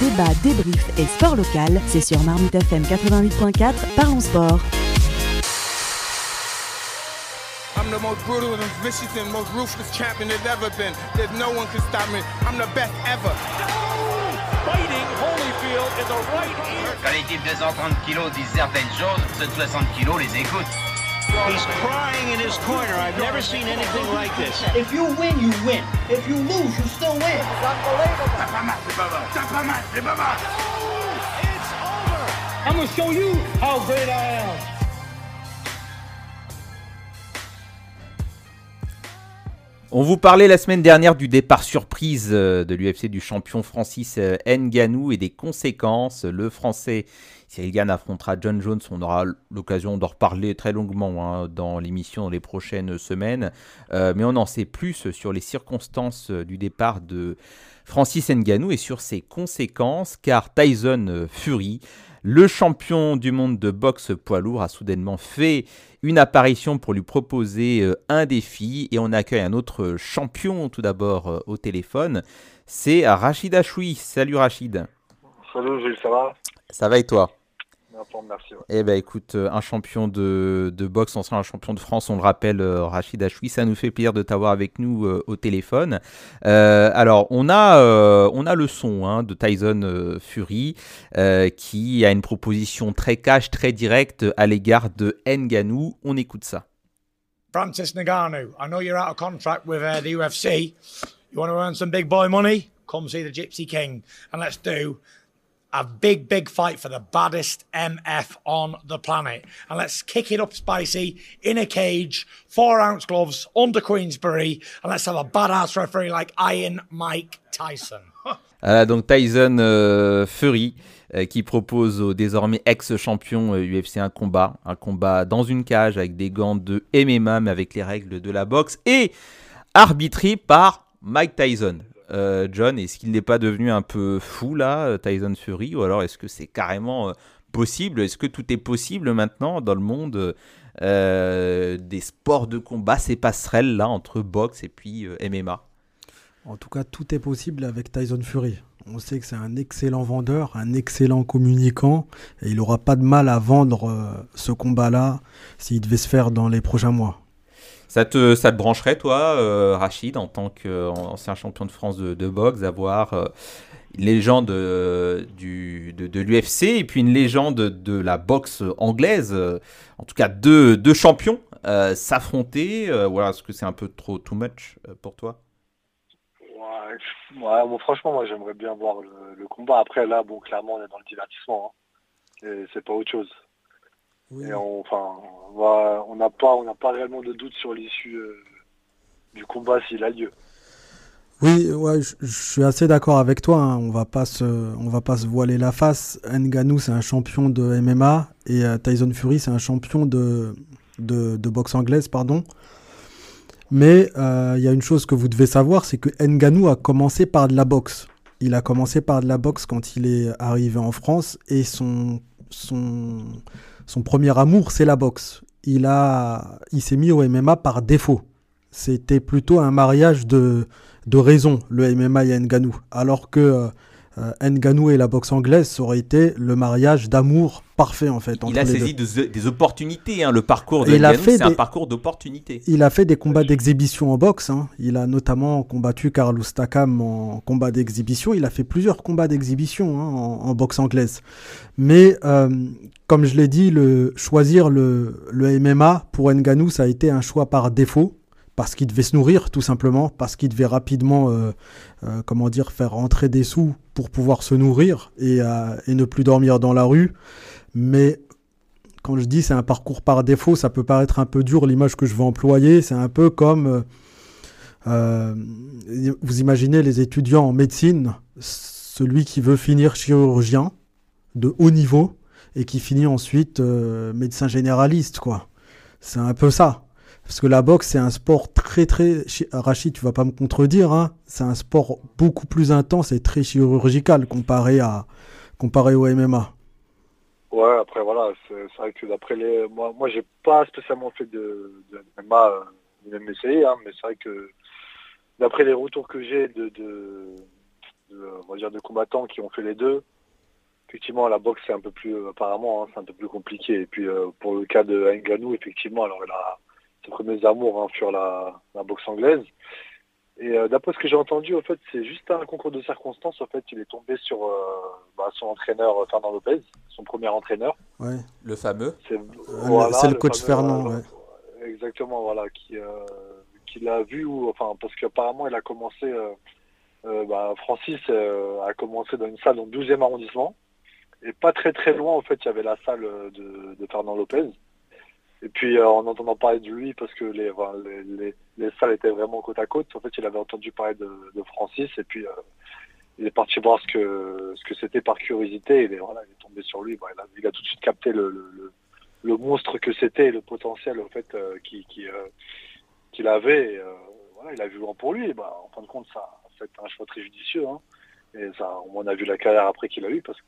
débat, débrief et sport local, c'est sur Marmite FM 88.4, parlons sport. I'm the most brutal and vicious and most ruthless champion there's ever been. There's no one can stop me. I'm the best ever. Fighting Holyfield in the right ear. Quand les types de 130 kilos disent certaines choses, ceux de 60 kilos les écoutent. He's crying in his corner. I've never seen anything like this. If you win, you win. If you lose, you still win. T'as pas mal, c'est pas mal. T'as mal, c'est pas. It's over. I'm gonna show you how great I am. On vous parlait la semaine dernière du départ surprise euh, de l'UFC du champion Francis euh, Ngannou et des conséquences. Le français Cyril Gann affrontera John Jones. On aura l'occasion d'en reparler très longuement hein, dans l'émission dans les prochaines semaines. Euh, mais on en sait plus sur les circonstances du départ de Francis Ngannou et sur ses conséquences car Tyson Fury le champion du monde de boxe poids lourd a soudainement fait une apparition pour lui proposer euh, un défi et on accueille un autre champion tout d'abord euh, au téléphone. C'est Rachid Achoui. Salut Rachid. Salut Gilles, ça va? Ça va et toi? Merci. Ouais. Eh ben écoute, euh, un champion de, de boxe, ancien champion de France, on le rappelle, euh, Rachid Achoui, ça nous fait plaisir de t'avoir avec nous euh, au téléphone. Euh, alors, on a, euh, on a le son hein, de Tyson euh, Fury qui a une proposition très cash, très directe à l'égard de Nganou. On écoute ça. Francis Ngannou, I know you're out of contract with uh, the UFC. You want to earn some big boy money? Come see the Gypsy King and let's do a big, big fight for the baddest MF on the planet. And let's kick it up spicy in a cage, four ounce gloves under Queensbury, and let's have a badass referee like Iron Mike Tyson. Voilà, donc Tyson euh, Fury euh, qui propose au désormais ex-champion euh, UFC un combat, un combat dans une cage avec des gants de MMA mais avec les règles de la boxe et arbitré par Mike Tyson. Euh, John, est-ce qu'il n'est pas devenu un peu fou là, euh, Tyson Fury, ou alors est-ce que c'est carrément euh, possible? Est-ce que tout est possible maintenant dans le monde des sports de combat, ces passerelles là entre boxe et puis MMA En tout cas, tout est possible avec Tyson Fury. On sait que c'est un excellent vendeur, un excellent communicant, et il n'aura pas de mal à vendre ce combat-là s'il devait se faire dans les prochains mois. Ça te, ça te brancherait, toi, euh, Rachid, en tant qu'ancien champion de France de, boxe, d'avoir euh, une légende euh, du, de, l'UFC et puis une légende de la boxe anglaise, euh, en tout cas deux, deux champions, euh, s'affronter euh, Voilà, est-ce que c'est un peu trop too much euh, pour toi? Ouais, bon, franchement, moi j'aimerais bien voir le, combat. Après, là, bon, clairement, on est dans le divertissement. hein. C'est pas autre chose. Et on, enfin, on va- on n'a pas, on pas réellement de doute sur l'issue euh, du combat s'il a lieu. Oui, ouais, je, je suis assez d'accord avec toi. hein. On va pas se, on va pas se voiler la face. Ngannou, c'est un champion de MMA et euh, Tyson Fury, c'est un champion de, de, de boxe anglaise, pardon. Mais euh, il y a une chose que vous devez savoir, c'est que Ngannou a commencé par de la boxe. Il a commencé par de la boxe quand il est arrivé en France et son, son, son premier amour, c'est la boxe. Il a, il s'est mis au MMA par défaut. C'était plutôt un mariage de, de raison, le MMA et Ngannou. Alors que euh, Ngannou et la boxe anglaise, ça aurait été le mariage d'amour parfait en fait. Il a les saisi deux. des, opportunités, hein, le parcours de c'est un parcours d'opportunités. Il a fait des combats d'exhibition en boxe. hein. Il a notamment combattu Carlos Takam en combat d'exhibition. Il a fait plusieurs combats d'exhibition hein, en, en boxe anglaise. Mais euh, comme je l'ai dit, le, choisir le, le MMA pour Ngannou, ça a été un choix par défaut. Parce qu'il devait se nourrir, tout simplement. Parce qu'il devait rapidement, euh, euh, comment dire, faire rentrer des sous pour pouvoir se nourrir et, euh, et ne plus dormir dans la rue. Mais quand je dis c'est un parcours par défaut, ça peut paraître un peu dur l'image que je veux employer. C'est un peu comme vous imaginez les étudiants en médecine, celui qui veut finir chirurgien de haut niveau et qui finit ensuite médecin généraliste, quoi. C'est un peu ça. Parce que la boxe, c'est un sport très, très. chi- Rachid, tu vas pas me contredire, hein. C'est un sport beaucoup plus intense et très chirurgical comparé, à, comparé au MMA. Ouais, après voilà, c'est vrai que d'après les, moi, moi j'ai pas spécialement fait de, de MMA, euh, ni même essayé, hein, mais c'est vrai que d'après les retours que j'ai de, de on va dire de combattants qui ont fait les deux. Effectivement, la boxe c'est un peu plus, apparemment, hein, c'est un peu plus compliqué. Et puis pour le cas de Nganou, effectivement, alors il a ses premiers amours hein, sur la, la, boxe anglaise. Et d'après ce que j'ai entendu, en fait, c'est juste un concours de circonstances. En fait, il est tombé sur bah, son entraîneur Fernand Lopez, son premier entraîneur. Ouais. Le fameux. C'est le, coach Fernand. Ouais. Exactement, voilà, qui qui l'a vu, ou, enfin, parce qu'apparemment, il a commencé, euh, euh, bah, Francis euh, a commencé dans une salle dans le 12e arrondissement. Et pas très très loin, en fait, il y avait la salle de, Fernand Lopez. Et puis, en entendant parler de lui, parce que les, les, les, salles étaient vraiment côte à côte, en fait, il avait entendu parler de, Francis. Et puis, il est parti voir ce que ce que c'était par curiosité. Et voilà, il est tombé sur lui. il, a, il, a, tout de suite capté le, le, monstre que c'était, le potentiel, en fait, qui, qui qu'il avait. Euh, voilà, il a vu grand pour lui. bah, en fin de compte, ça, a été un choix très judicieux. Hein. Et ça, on a vu la carrière après qu'il a eu. Parce que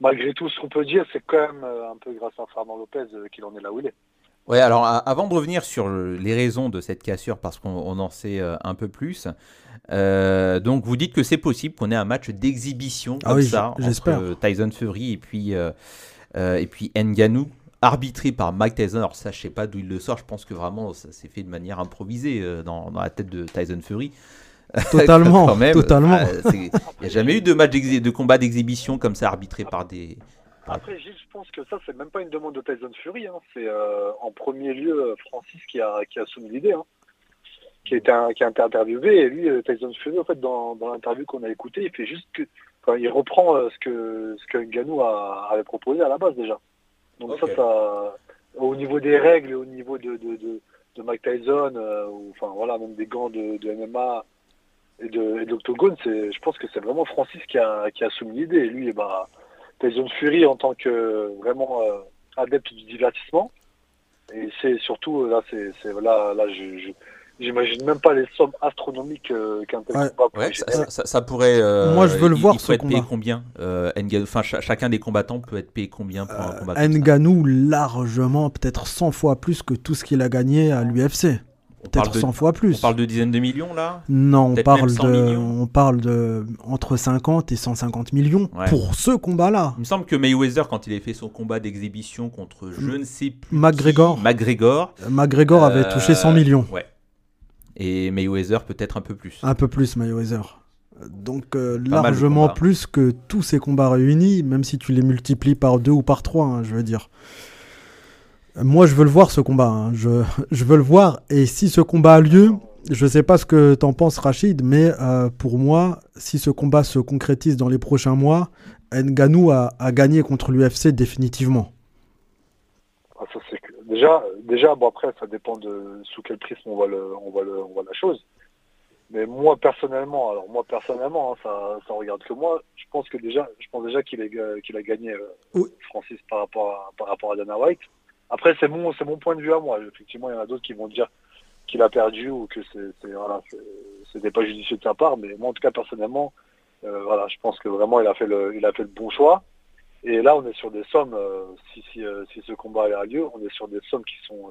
malgré tout, ce qu'on peut dire, c'est quand même euh, un peu grâce à Fernand Lopez euh, qu'il en est là où il est. Ouais, alors avant de revenir sur les raisons de cette cassure, parce qu'on en sait un peu plus, donc vous dites que c'est possible qu'on ait un match d'exhibition ah comme ça entre Tyson Fury et puis et puis Nganou arbitré par Mike Tyson. Alors ça, je sais pas d'où il le sort. Je pense que vraiment, ça s'est fait de manière improvisée euh, dans, la tête de Tyson Fury. Totalement, totalement. Il n'y a jamais eu de match de combat d'exhibition comme ça arbitré par des. Après, Gilles, je pense que ça, c'est même pas une demande de Tyson Fury. Hein. C'est euh, en premier lieu euh, Francis qui a, qui a soumis l'idée, hein. qui, a été qui a été interviewé. Et lui, Tyson Fury, en fait, dans, dans l'interview qu'on a écouté, il fait juste que. Enfin, il reprend ce que ce que Nganou avait proposé à la base déjà. Donc ça, ça, au niveau des règles au niveau de, de, de, de Mike Tyson, euh, ou, enfin voilà, même des gants de, de MMA et de, et d'Octogone, c'est, je pense que c'est vraiment Francis qui a, qui a soumis l'idée. Et lui, bah, Tyson Fury en tant que vraiment euh, adepte du divertissement. Et c'est surtout, là, c'est, c'est là, là, je, je J'imagine même pas les sommes astronomiques euh, qu'un tel combat ça, pourrait. Euh, Moi, je veux le voir il, ce être Payé combien euh, Enfin, chacun des combattants peut être payé combien pour un combat Nganou largement, peut-être 100 fois plus que tout ce qu'il a gagné à l'UFC. Peut-être 100 fois plus. On parle de dizaines de millions là Non, on parle, de, on parle de entre 50 et 150 millions pour ce combat-là. Il me semble que Mayweather, quand il a fait son combat d'exhibition contre je ne sais plus. McGregor. McGregor. McGregor avait touché 100 millions. Ouais et Mayweather peut-être un peu plus. Un peu plus Mayweather. Donc euh, largement plus que tous ces combats réunis, même si tu les multiplies par deux ou par trois, hein, je veux dire. Moi, je veux le voir ce combat. Hein. Je, je, veux le voir. Et si ce combat a lieu, je ne sais pas ce que t'en penses, Rachid, mais euh, pour moi, si ce combat se concrétise dans les prochains mois, Nganou a, a gagné contre l'UFC définitivement. Ah, ça, Déjà, déjà, bon après, ça dépend de sous quel prisme on voit le, on voit le, on voit la chose. Mais moi personnellement, alors moi personnellement, hein, ça, ça regarde que moi. Je pense que déjà, je pense déjà qu'il qu'il a gagné euh, Francis par rapport à, par rapport à Dana White. Après, c'est mon, c'est mon point de vue à moi. Effectivement, il y en a d'autres qui vont dire qu'il a perdu ou que c'est, voilà, c'était pas judicieux de sa part. Mais moi, en tout cas, personnellement, euh, voilà, je pense que vraiment, il a fait le, il a fait le bon choix. Et là, on est sur des sommes, euh, si, si, euh, si, ce combat a lieu, on est sur des sommes qui sont...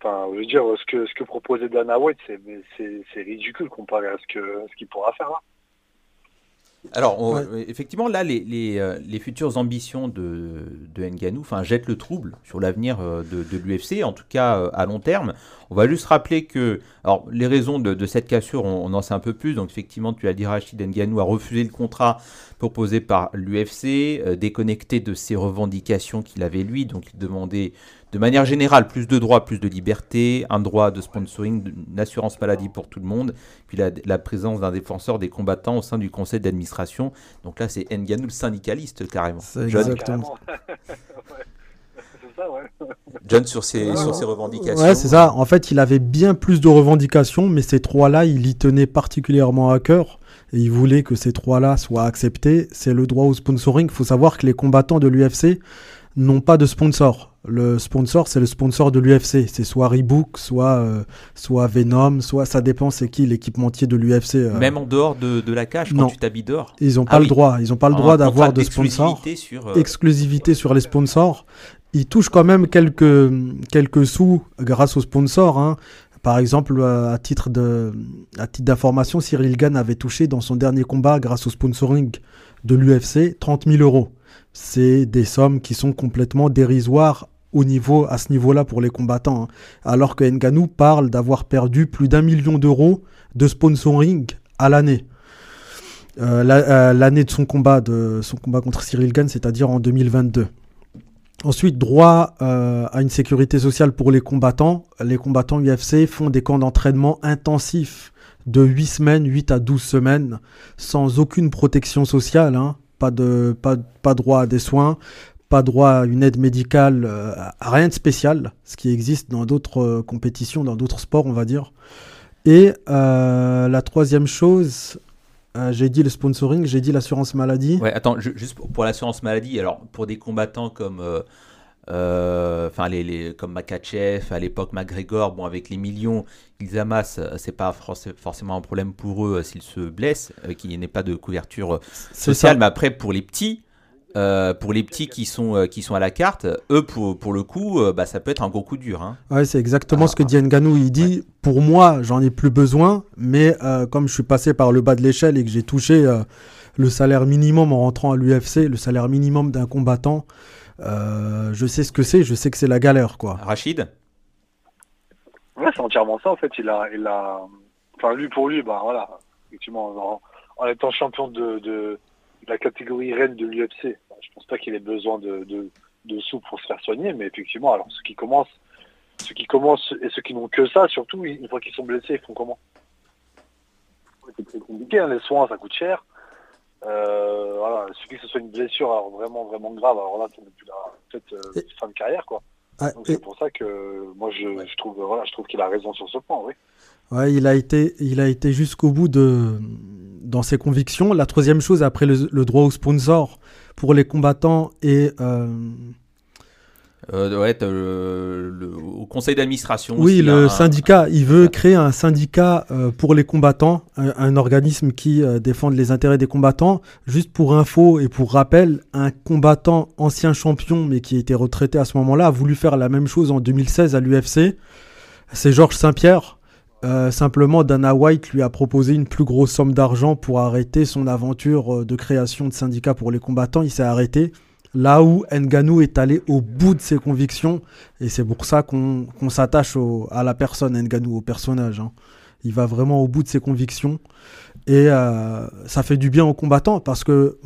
Enfin, je veux dire, ce que, ce que proposait Dana White, c'est ridicule comparé à ce qu'il ce qu'il pourra faire là. Alors, effectivement, là, les, les, les, futures ambitions de, de Nganou jettent le trouble sur l'avenir de, de l'UFC, en tout cas à long terme. On va juste rappeler que alors, les raisons de, cette cassure, on, en sait un peu plus. Donc, effectivement, tu as dit, Rachid Nganou a refusé le contrat proposé par l'UFC, euh, déconnecté de ses revendications qu'il avait lui. Donc il demandait de manière générale plus de droits, plus de liberté, un droit de sponsoring, une assurance maladie pour tout le monde, puis la, présence d'un défenseur des combattants au sein du conseil d'administration. Donc là c'est Nganou le syndicaliste carrément. Exactement. John sur ses, sur ses revendications. Ouais, c'est ça. En fait, il avait bien plus de revendications, mais ces trois-là, il y tenait particulièrement à cœur et il voulait que ces trois-là soient acceptés, c'est le droit au sponsoring. Il faut savoir que les combattants de l'UFC n'ont pas de sponsor. Le sponsor, c'est le sponsor de l'UFC. C'est soit Reebok, soit, euh, soit Venom, soit ça dépend c'est qui l'équipementier de l'UFC. Euh. Même en dehors de, de la cage, quand tu t'habilles dehors Ils n'ont ah pas le droit. Ils n'ont pas le droit d'avoir de sponsor. Sur, euh, Exclusivité sur les sponsors. Ils touchent quand même quelques, quelques sous grâce aux sponsors. Hein Par exemple, à titre de, à titre d'information, Cyril Gann avait touché dans son dernier combat, grâce au sponsoring de l'UFC, 30 000 euros. C'est des sommes qui sont complètement dérisoires au niveau, à ce niveau-là pour les combattants. Hein. Alors que Nganou parle d'avoir perdu plus d'un million d'euros de sponsoring à l'année. Euh, euh, l'année de son combat, de son combat contre Cyril Gann, c'est-à-dire en 2022. Ensuite, droit euh, à une sécurité sociale pour les combattants. Les combattants UFC font des camps d'entraînement intensifs de 8 semaines, 8 à 12 semaines, sans aucune protection sociale. Hein. Pas, de, pas, pas droit à des soins, pas droit à une aide médicale, rien de spécial, ce qui existe dans d'autres compétitions, dans d'autres sports, on va dire. Et la troisième chose, euh, j'ai dit le sponsoring, j'ai dit l'assurance maladie. Ouais, attends, juste pour, l'assurance maladie, alors pour des combattants comme, euh, euh, enfin les, les, comme Makachev, à l'époque McGregor, bon avec les millions qu'ils amassent, c'est pas forcément un problème pour eux s'ils se blessent, qu'il n'y ait pas de couverture sociale, mais après pour les petits, euh, pour les petits qui sont, euh, qui sont à la carte, eux, pour, pour le coup, euh, bah, ça peut être un gros coup dur. Hein. Ouais, c'est exactement ce que dit Nganou. Il dit Pour moi, j'en ai plus besoin, mais comme je suis passé par le bas de l'échelle et que j'ai touché le salaire minimum en rentrant à l'UFC, le salaire minimum d'un combattant, je sais ce que c'est, je sais que c'est la galère. quoi. Rachid? Ouais, c'est entièrement ça. En fait, il a. Il a... Enfin, lui, pour lui, bah voilà, effectivement, en, étant champion de la catégorie reine de l'UFC. Je pense pas qu'il ait besoin de, de, sous pour se faire soigner, mais effectivement, alors ceux qui commencent, ceux qui commencent et ceux qui n'ont que ça, surtout une fois qu'ils sont blessés, ils font comment? C'est très compliqué, hein, les soins, ça coûte cher. Euh, voilà, il suffit que ce soit une blessure alors vraiment vraiment grave, alors là, plus peut-être euh, fin de carrière, quoi. Ah, c'est pour ça que moi je, trouve voilà, je trouve qu'il a raison sur ce point, oui. Ouais, il a été, il a été jusqu'au bout de, dans ses convictions. La troisième chose, après le, droit au sponsor pour les combattants et. Euh, euh, ouais, le, au conseil d'administration. Oui, le syndicat. Il veut créer un syndicat euh, pour les combattants, un, organisme qui euh, défende les intérêts des combattants. Juste pour info et pour rappel, un combattant ancien champion, mais qui était retraité à ce moment-là, a voulu faire la même chose en 2016 à l'UFC. C'est Georges Saint-Pierre. Euh, simplement, Dana White lui a proposé une plus grosse somme d'argent pour arrêter son aventure euh, de création de syndicats pour les combattants. Il s'est arrêté là où Nganou est allé au bout de ses convictions. Et c'est pour ça qu'on s'attache à la personne Nganou, au personnage. Hein. Il va vraiment au bout de ses convictions. Et euh, ça fait du bien aux combattants parce que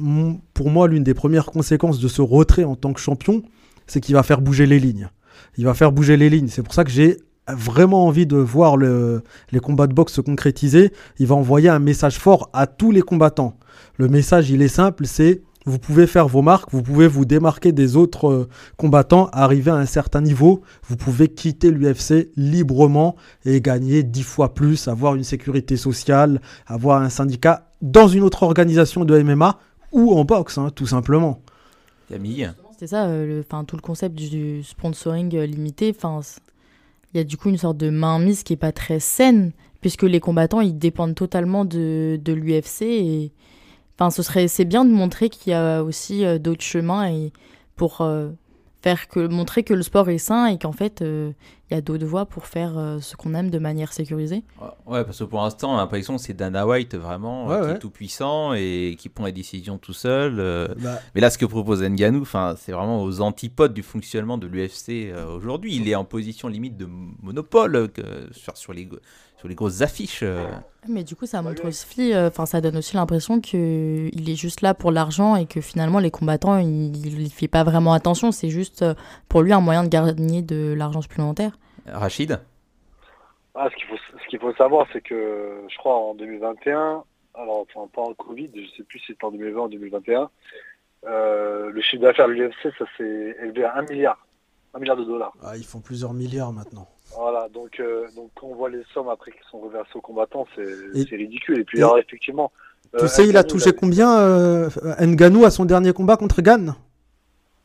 pour moi, l'une des premières conséquences de ce retrait en tant que champion, c'est qu'il va faire bouger les lignes. Il va faire bouger les lignes. C'est pour ça que j'ai vraiment envie de voir les combats de boxe se concrétiser, il va envoyer un message fort à tous les combattants. Le message, il est simple, c'est vous pouvez faire vos marques, vous pouvez vous démarquer des autres euh, combattants, arriver à un certain niveau, vous pouvez quitter l'UFC librement et gagner dix fois plus, avoir une sécurité sociale, avoir un syndicat dans une autre organisation de MMA ou en boxe, hein, tout simplement. Camille? C'est ça, euh, tout le concept du sponsoring euh, limité, il y a du coup une sorte de mainmise qui est pas très saine, puisque les combattants, ils dépendent totalement de, de l'UFC. Et... Enfin, ce serait, c'est bien de montrer qu'il y a aussi euh, d'autres chemins et pour euh, faire que, montrer que le sport est sain et qu'en fait, euh, il y a d'autres voies pour faire euh, ce qu'on aime de manière sécurisée. Ouais, parce que pour l'instant, l'impression c'est Dana White vraiment qui est tout puissant et qui prend les décisions tout seul. Euh. Bah. Mais là, ce que propose Nganou, c'est vraiment aux antipodes du fonctionnement de l'UFC euh, aujourd'hui. Il est en position limite de monopole sur, sur, les, sur les grosses affiches. Mais du coup, ça montre aussi, enfin, ça donne aussi l'impression qu'il est juste là pour l'argent et que finalement, les combattants, il ne fait pas vraiment attention. C'est juste pour lui un moyen de gagner de l'argent supplémentaire. Rachid? Ah, Ce qu'il faut, savoir, c'est que je crois en 2021, alors enfin pas en Covid, je ne sais plus si c'était en 2020 ou en 2021, euh, le chiffre d'affaires de l'UFC, ça s'est élevé à 1 milliard. 1 milliard de dollars. Ah, ils font plusieurs milliards maintenant. Voilà, donc, euh, donc quand on voit les sommes après qui sont reversées aux combattants, c'est ridicule. Et puis alors, effectivement... Tu euh, sais, il a touché combien euh, Nganou à son dernier combat contre Gann?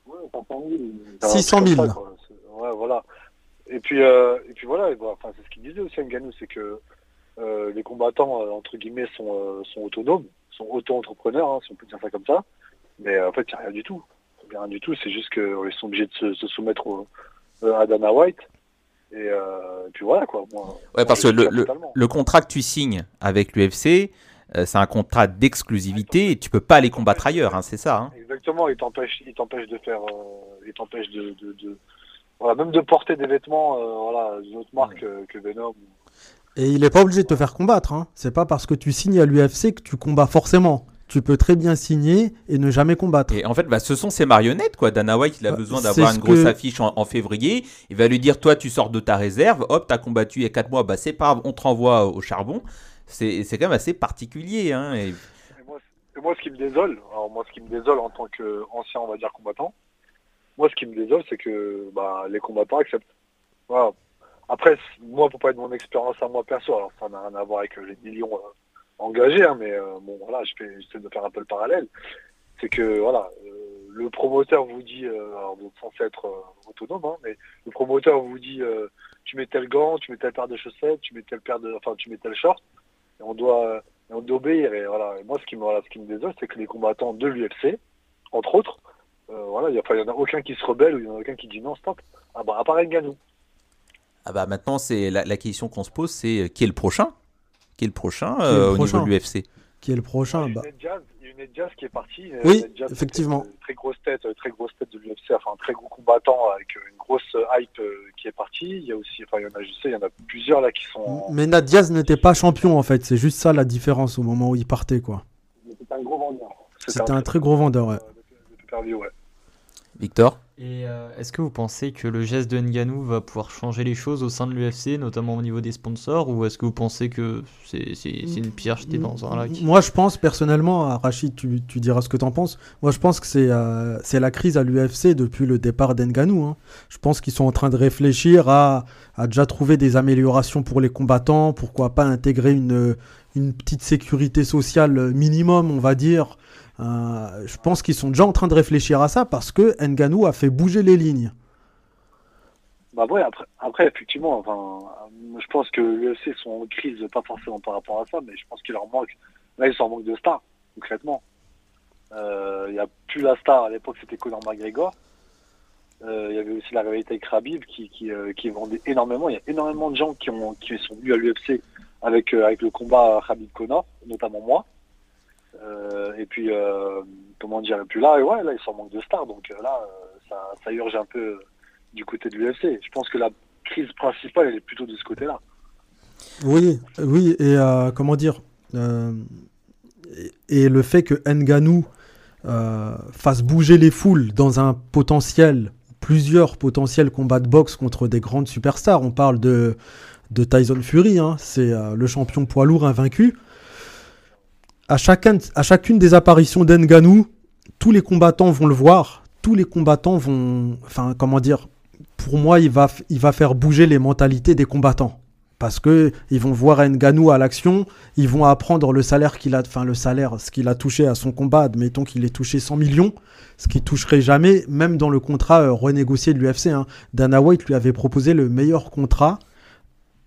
Ouais, 600 000. ouais, voilà. Et puis, euh, et puis voilà, enfin, c'est ce qu'il disait aussi Nganou, c'est que euh, les combattants, entre guillemets, sont, sont autonomes, sont auto-entrepreneurs, hein, si on peut dire ça comme ça. Mais en fait, il n'y a rien du tout. Il n'y a rien du tout, c'est juste qu'ils sont obligés de se, soumettre à Dana White. Et euh, puis voilà quoi. Moi, Ouais, parce que moi, le, le, contrat que tu signes avec l'UFC, euh, c'est un contrat d'exclusivité et tu peux pas aller combattre ailleurs, hein, c'est ça. hein. Exactement, il t'empêche, il t'empêche de faire, euh, il t'empêche de, de, de- voilà, même de porter des vêtements, euh, voilà, d'une autre marque que Venom. Et il est pas obligé de te faire combattre. Hein. C'est pas parce que tu signes à l'UFC que tu combats forcément. Tu peux très bien signer et ne jamais combattre. Et en fait, bah, ce sont ses marionnettes, quoi. Dana White, il a Bah, besoin d'avoir une grosse que- affiche en, en février. Il va lui dire, toi, tu sors de ta réserve, hop, t'as combattu il y a 4 mois, bah c'est pas grave, on te renvoie au charbon. C'est c'est quand même assez particulier. Hein, et- Et moi, et moi, ce qui me désole, alors moi, ce qui me désole en tant qu'ancien, on va dire, combattant, moi, ce qui me désole, c'est que bah, les combattants acceptent. Voilà. Après, moi, pour pas être mon expérience à moi perso, alors ça n'a rien à voir avec euh, les millions euh, engagés, hein, mais euh, bon, voilà, je fais- j'essaie de faire un peu le parallèle. C'est que, voilà, euh, le promoteur vous dit, euh, alors vous êtes censé être autonome, hein, mais le promoteur vous dit, tu mets tel gant, tu mets telle paire de chaussettes, tu mets telle paire de, enfin, tu mets tel short, et on doit, et on doit obéir. Et voilà. Et moi, ce qui me, voilà, ce qui me désole, c'est que les combattants de l'UFC, entre autres, voilà, il y, a- enfin, il y en a aucun qui se rebelle ou il y en a aucun qui dit non, stop. Ah bah, à part Ngannou. Ah bah maintenant, c'est la, question qu'on se pose, c'est qui est le prochain? Qui est le prochain est euh, le au niveau prochain de l'UFC Qui est le prochain Il y a bah, une qui est partie. Oui, effectivement. Très grosse tête, euh, très grosse tête de l'UFC, enfin un très gros combattant avec euh, une grosse hype qui est partie. Il y a aussi, enfin il y en a, je sais, il y en a plusieurs là qui sont. Mais Nat Diaz n'était pas champion en fait. C'est juste ça la différence au moment où il partait quoi. C'était un gros vendeur. C'était un très gros vendeur. Ouais. de pay-per-view, ouais. Victor Et euh, est-ce que vous pensez que le geste de Ngannou va pouvoir changer les choses au sein de l'UFC, notamment au niveau des sponsors, ou est-ce que vous pensez que c'est c'est- c'est une pierre jetée dans un lac? Moi, je pense personnellement, à Rachid, tu, tu diras ce que tu en penses. Moi, je pense que c'est euh, c'est la crise à l'UFC depuis le départ d'Enganou. hein. Je pense qu'ils sont en train de réfléchir à, à déjà trouver des améliorations pour les combattants. Pourquoi pas intégrer une, une petite sécurité sociale minimum, on va dire. Euh, je pense qu'ils sont déjà en train de réfléchir à ça parce que Nganou a fait bouger les lignes. Bah ouais, après, effectivement, enfin, je pense que l'UFC sont en crise, pas forcément par rapport à ça, mais je pense qu'il leur manque. Là, ils en manque de stars, concrètement. Euh, Il n'y a plus la star. À l'époque, c'était Conor McGregor. Euh, Il y avait aussi la rivalité avec Khabib qui, vendait énormément. Il y a énormément de gens qui, ont, sont venus à l'UFC avec, avec le combat Khabib-Conor, notamment moi. Euh, et puis, euh, comment dire, et puis là, ouais, là, ils manque de stars. Donc euh, là, ça, ça urge un peu du côté de l'UFC. Je pense que la crise principale, elle est plutôt de ce côté-là. Oui, oui, et comment dire et, le fait que Nganou fasse bouger les foules dans un potentiel, plusieurs potentiels combats de boxe contre des grandes superstars. On parle de, de Tyson Fury, hein, c'est le champion poids lourd invaincu. À, chacun, à chacune des apparitions d'Nganou, tous les combattants vont le voir, tous les combattants vont, enfin, comment dire, pour moi, il va, faire bouger les mentalités des combattants. Parce que ils vont voir Nganou à l'action, ils vont apprendre le salaire qu'il a, enfin le salaire, ce qu'il a touché à son combat. Admettons qu'il ait touché 100 millions, ce qu'il toucherait jamais, même dans le contrat euh, renégocié de l'UFC. Hein. Dana White lui avait proposé le meilleur contrat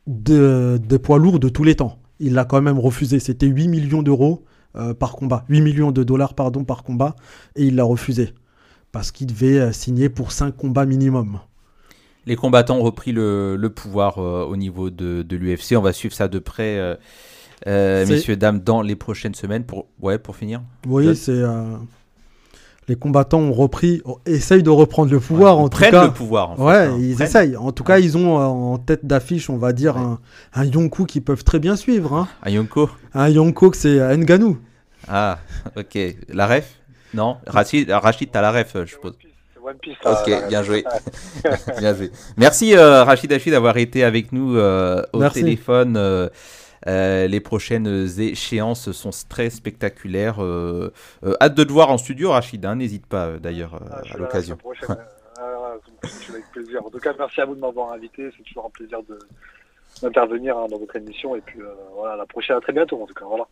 de, des poids lourds de tous les temps. Il l'a quand même refusé. C'était 8 millions d'euros euh, par combat, 8 millions de dollars pardon par combat, et il l'a refusé parce qu'il devait euh, signer pour 5 combats minimum. Les combattants ont repris le, le pouvoir euh, au niveau de, de l'UFC. On va suivre ça de près, messieurs, dames, dans les prochaines semaines. Pour, ouais, pour finir. Oui, c'est. Euh, Les combattants ont repris, essayent de reprendre le pouvoir Ouais, en ils tout prennent cas. le pouvoir, en fait, ouais, hein. ils Prennent. essayent. En tout cas, ils ont euh, en tête d'affiche, on va dire, un, un Yonkou qu'ils peuvent très bien suivre. Hein. Un Yonko Un Yonkou que c'est euh, Nganou. Ah, ok. La ref? Non Rachid, Rachid t'as la ref, euh, je suppose. One Piece. Ok, bien joué. bien joué. Merci euh, Rachid Hachi d'avoir été avec nous euh, au Merci. téléphone. Euh, les prochaines échéances sont très spectaculaires. euh, euh, hâte de te voir en studio, Rachid. hein, N'hésite pas d'ailleurs Ah, à l'occasion. Ah, suis avec plaisir. En tout cas, merci à vous de m'avoir invité. C'est toujours un plaisir de d'intervenir hein, dans votre émission. Et puis euh, voilà, à la prochaine, à très bientôt en tout cas. Voilà.